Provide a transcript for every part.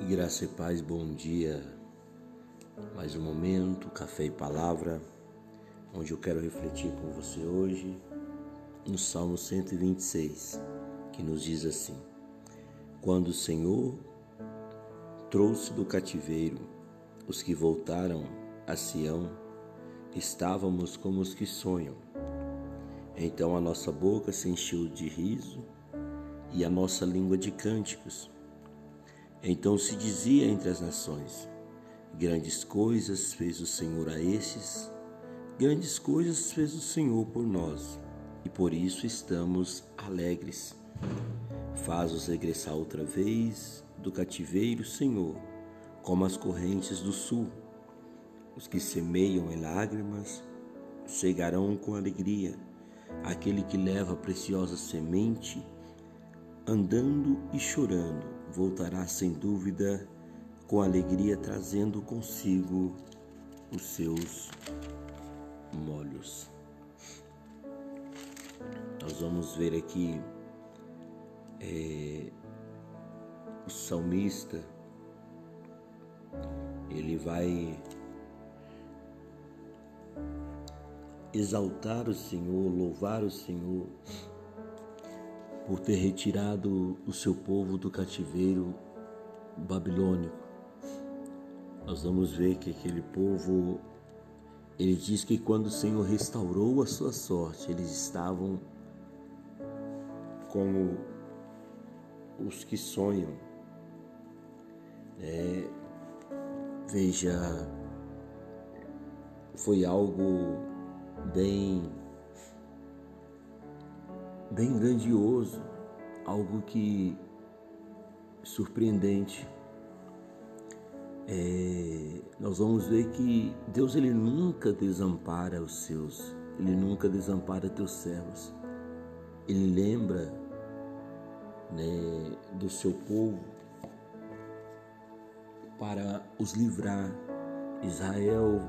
Graça e paz, bom dia. Mais um momento, café e palavra, onde eu quero refletir com você hoje no Salmo 126, que nos diz assim: Quando o Senhor trouxe do cativeiro os que voltaram a Sião, estávamos como os que sonham. Então a nossa boca se encheu de riso e a nossa língua de cânticos. Então se dizia entre as nações: Grandes coisas fez o Senhor a estes, grandes coisas fez o Senhor por nós, e por isso estamos alegres. Faz-os regressar outra vez do cativeiro, Senhor, como as correntes do sul. Os que semeiam em lágrimas chegarão com alegria. Aquele que leva a preciosa semente, andando e chorando, voltará sem dúvida com alegria, trazendo consigo os seus molhos. Nós vamos ver aqui é, o salmista, ele vai exaltar o Senhor, louvar o Senhor por ter retirado o seu povo do cativeiro babilônico. Nós vamos ver que aquele povo, ele diz que quando o Senhor restaurou a sua sorte, eles estavam como os que sonham. É, veja, foi algo bem bem grandioso, algo que surpreendente. É, nós vamos ver que Deus ele nunca desampara os seus, ele nunca desampara teus servos. Ele lembra né, do seu povo para os livrar. Israel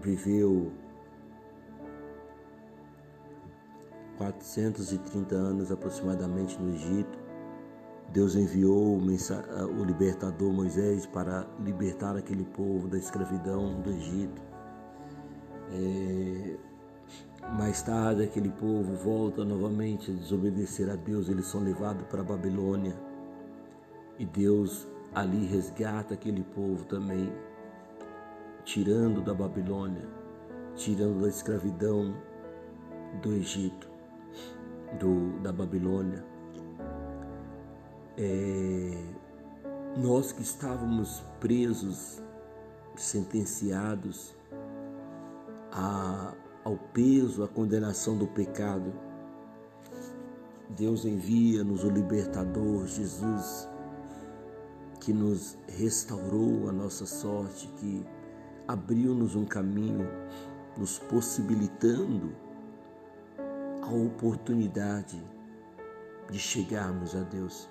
viveu 430 anos aproximadamente no Egito, Deus enviou o libertador Moisés para libertar aquele povo da escravidão do Egito. É, mais tarde, aquele povo volta novamente a desobedecer a Deus, eles são levados para a Babilônia. E Deus ali resgata aquele povo também, tirando da Babilônia, tirando da escravidão do Egito do, da Babilônia. É, nós que estávamos presos, sentenciados a, ao peso, à condenação do pecado, Deus envia-nos o libertador Jesus, que nos restaurou a nossa sorte, que abriu-nos um caminho, nos possibilitando a oportunidade de chegarmos a Deus.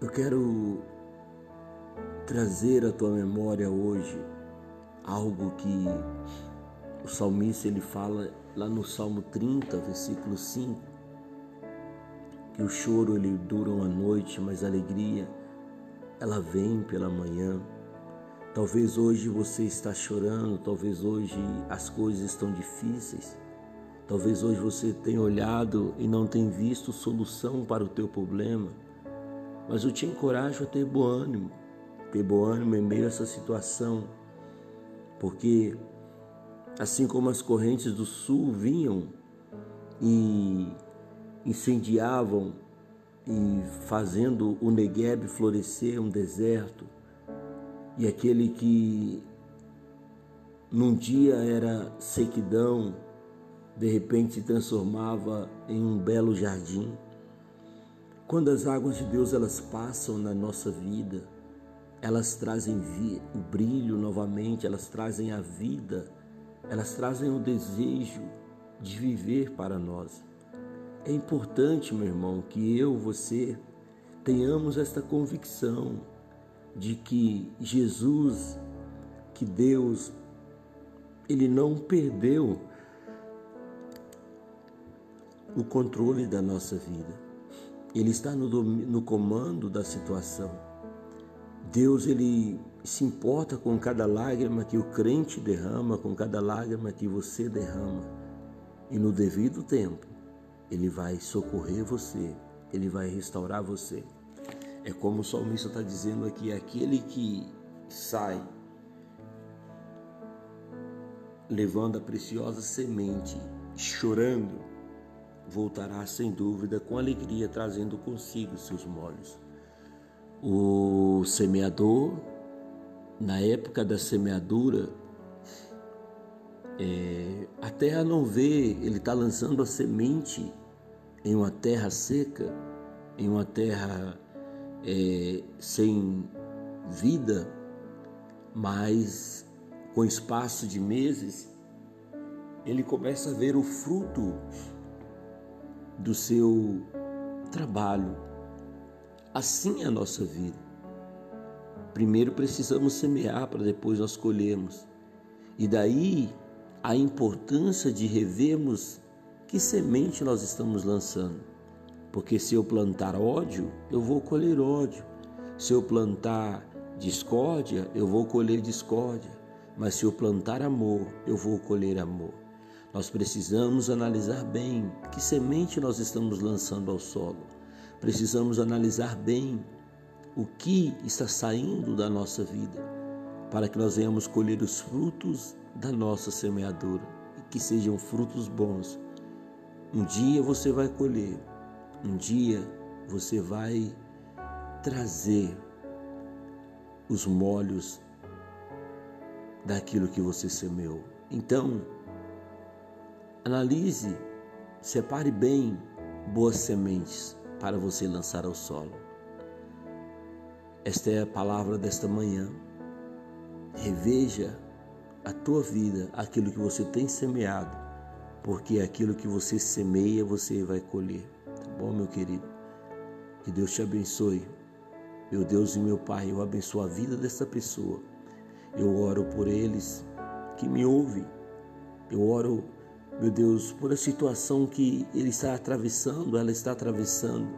Eu quero trazer à tua memória hoje algo que o salmista ele fala lá no Salmo 30, versículo 5, que o choro ele dura uma noite, mas a alegria ela vem pela manhã. Talvez hoje você está chorando, talvez hoje as coisas estão difíceis. Talvez hoje você tenha olhado e não tenha visto solução para o teu problema, mas eu te encorajo a ter bom ânimo, ter bom ânimo em meio a essa situação, porque assim como as correntes do sul vinham e incendiavam e fazendo o Negueb florescer um deserto, e aquele que num dia era sequidão, de repente se transformava em um belo jardim. Quando as águas de Deus elas passam na nossa vida, elas trazem o brilho novamente, elas trazem a vida, elas trazem o desejo de viver para nós. É importante, meu irmão, que eu, você, tenhamos esta convicção de que Jesus, que Deus, Ele não perdeu o controle da nossa vida. Ele está no, no comando da situação. Deus ele se importa com cada lágrima que o crente derrama, com cada lágrima que você derrama. E no devido tempo, ele vai socorrer você, ele vai restaurar você. É como o salmista está dizendo aqui: aquele que sai levando a preciosa semente, chorando, voltará sem dúvida com alegria, trazendo consigo seus molhos. O semeador, na época da semeadura, é, a terra não vê, ele está lançando a semente em uma terra seca, em uma terra é, sem vida, mas com espaço de meses, ele começa a ver o fruto do seu trabalho. Assim é a nossa vida. Primeiro precisamos semear para depois nós colhermos. E daí a importância de revermos que semente nós estamos lançando. Porque se eu plantar ódio, eu vou colher ódio. Se eu plantar discórdia, eu vou colher discórdia. Mas se eu plantar amor, eu vou colher amor. Nós precisamos analisar bem que semente nós estamos lançando ao solo. Precisamos analisar bem o que está saindo da nossa vida, para que nós venhamos colher os frutos da nossa semeadura e que sejam frutos bons. Um dia você vai colher, um dia você vai trazer os molhos daquilo que você semeou. Então, analise, separe bem boas sementes para você lançar ao solo. Esta é a palavra desta manhã. Reveja a tua vida, aquilo que você tem semeado, porque aquilo que você semeia, você vai colher. Tá bom, meu querido? Que Deus te abençoe. Meu Deus e meu Pai, eu abençoo a vida dessa pessoa eu oro por eles que me ouvem. Eu oro, meu Deus, por a situação que ele está atravessando, ela está atravessando.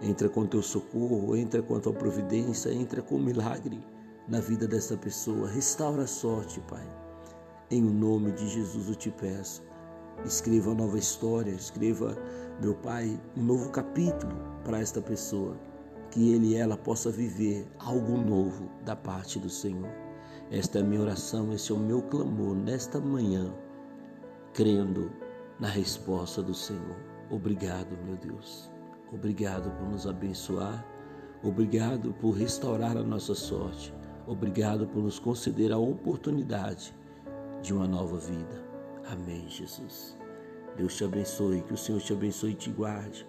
Entra com teu socorro, entra com a tua providência, entra com o milagre na vida dessa pessoa. Restaura a sorte, Pai. Em o nome de Jesus eu te peço. Escreva nova história, escreva, meu Pai, um novo capítulo para esta pessoa. Que ele e ela possa viver algo novo da parte do Senhor. Esta é a minha oração, esse é o meu clamor nesta manhã, crendo na resposta do Senhor. Obrigado, meu Deus. Obrigado por nos abençoar. Obrigado por restaurar a nossa sorte. Obrigado por nos conceder a oportunidade de uma nova vida. Amém, Jesus. Deus te abençoe, que o Senhor te abençoe e te guarde.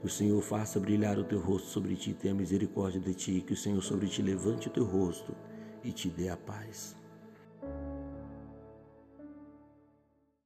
Que o Senhor faça brilhar o teu rosto sobre ti, tenha misericórdia de ti, que o Senhor sobre ti levante o teu rosto e te dê a paz.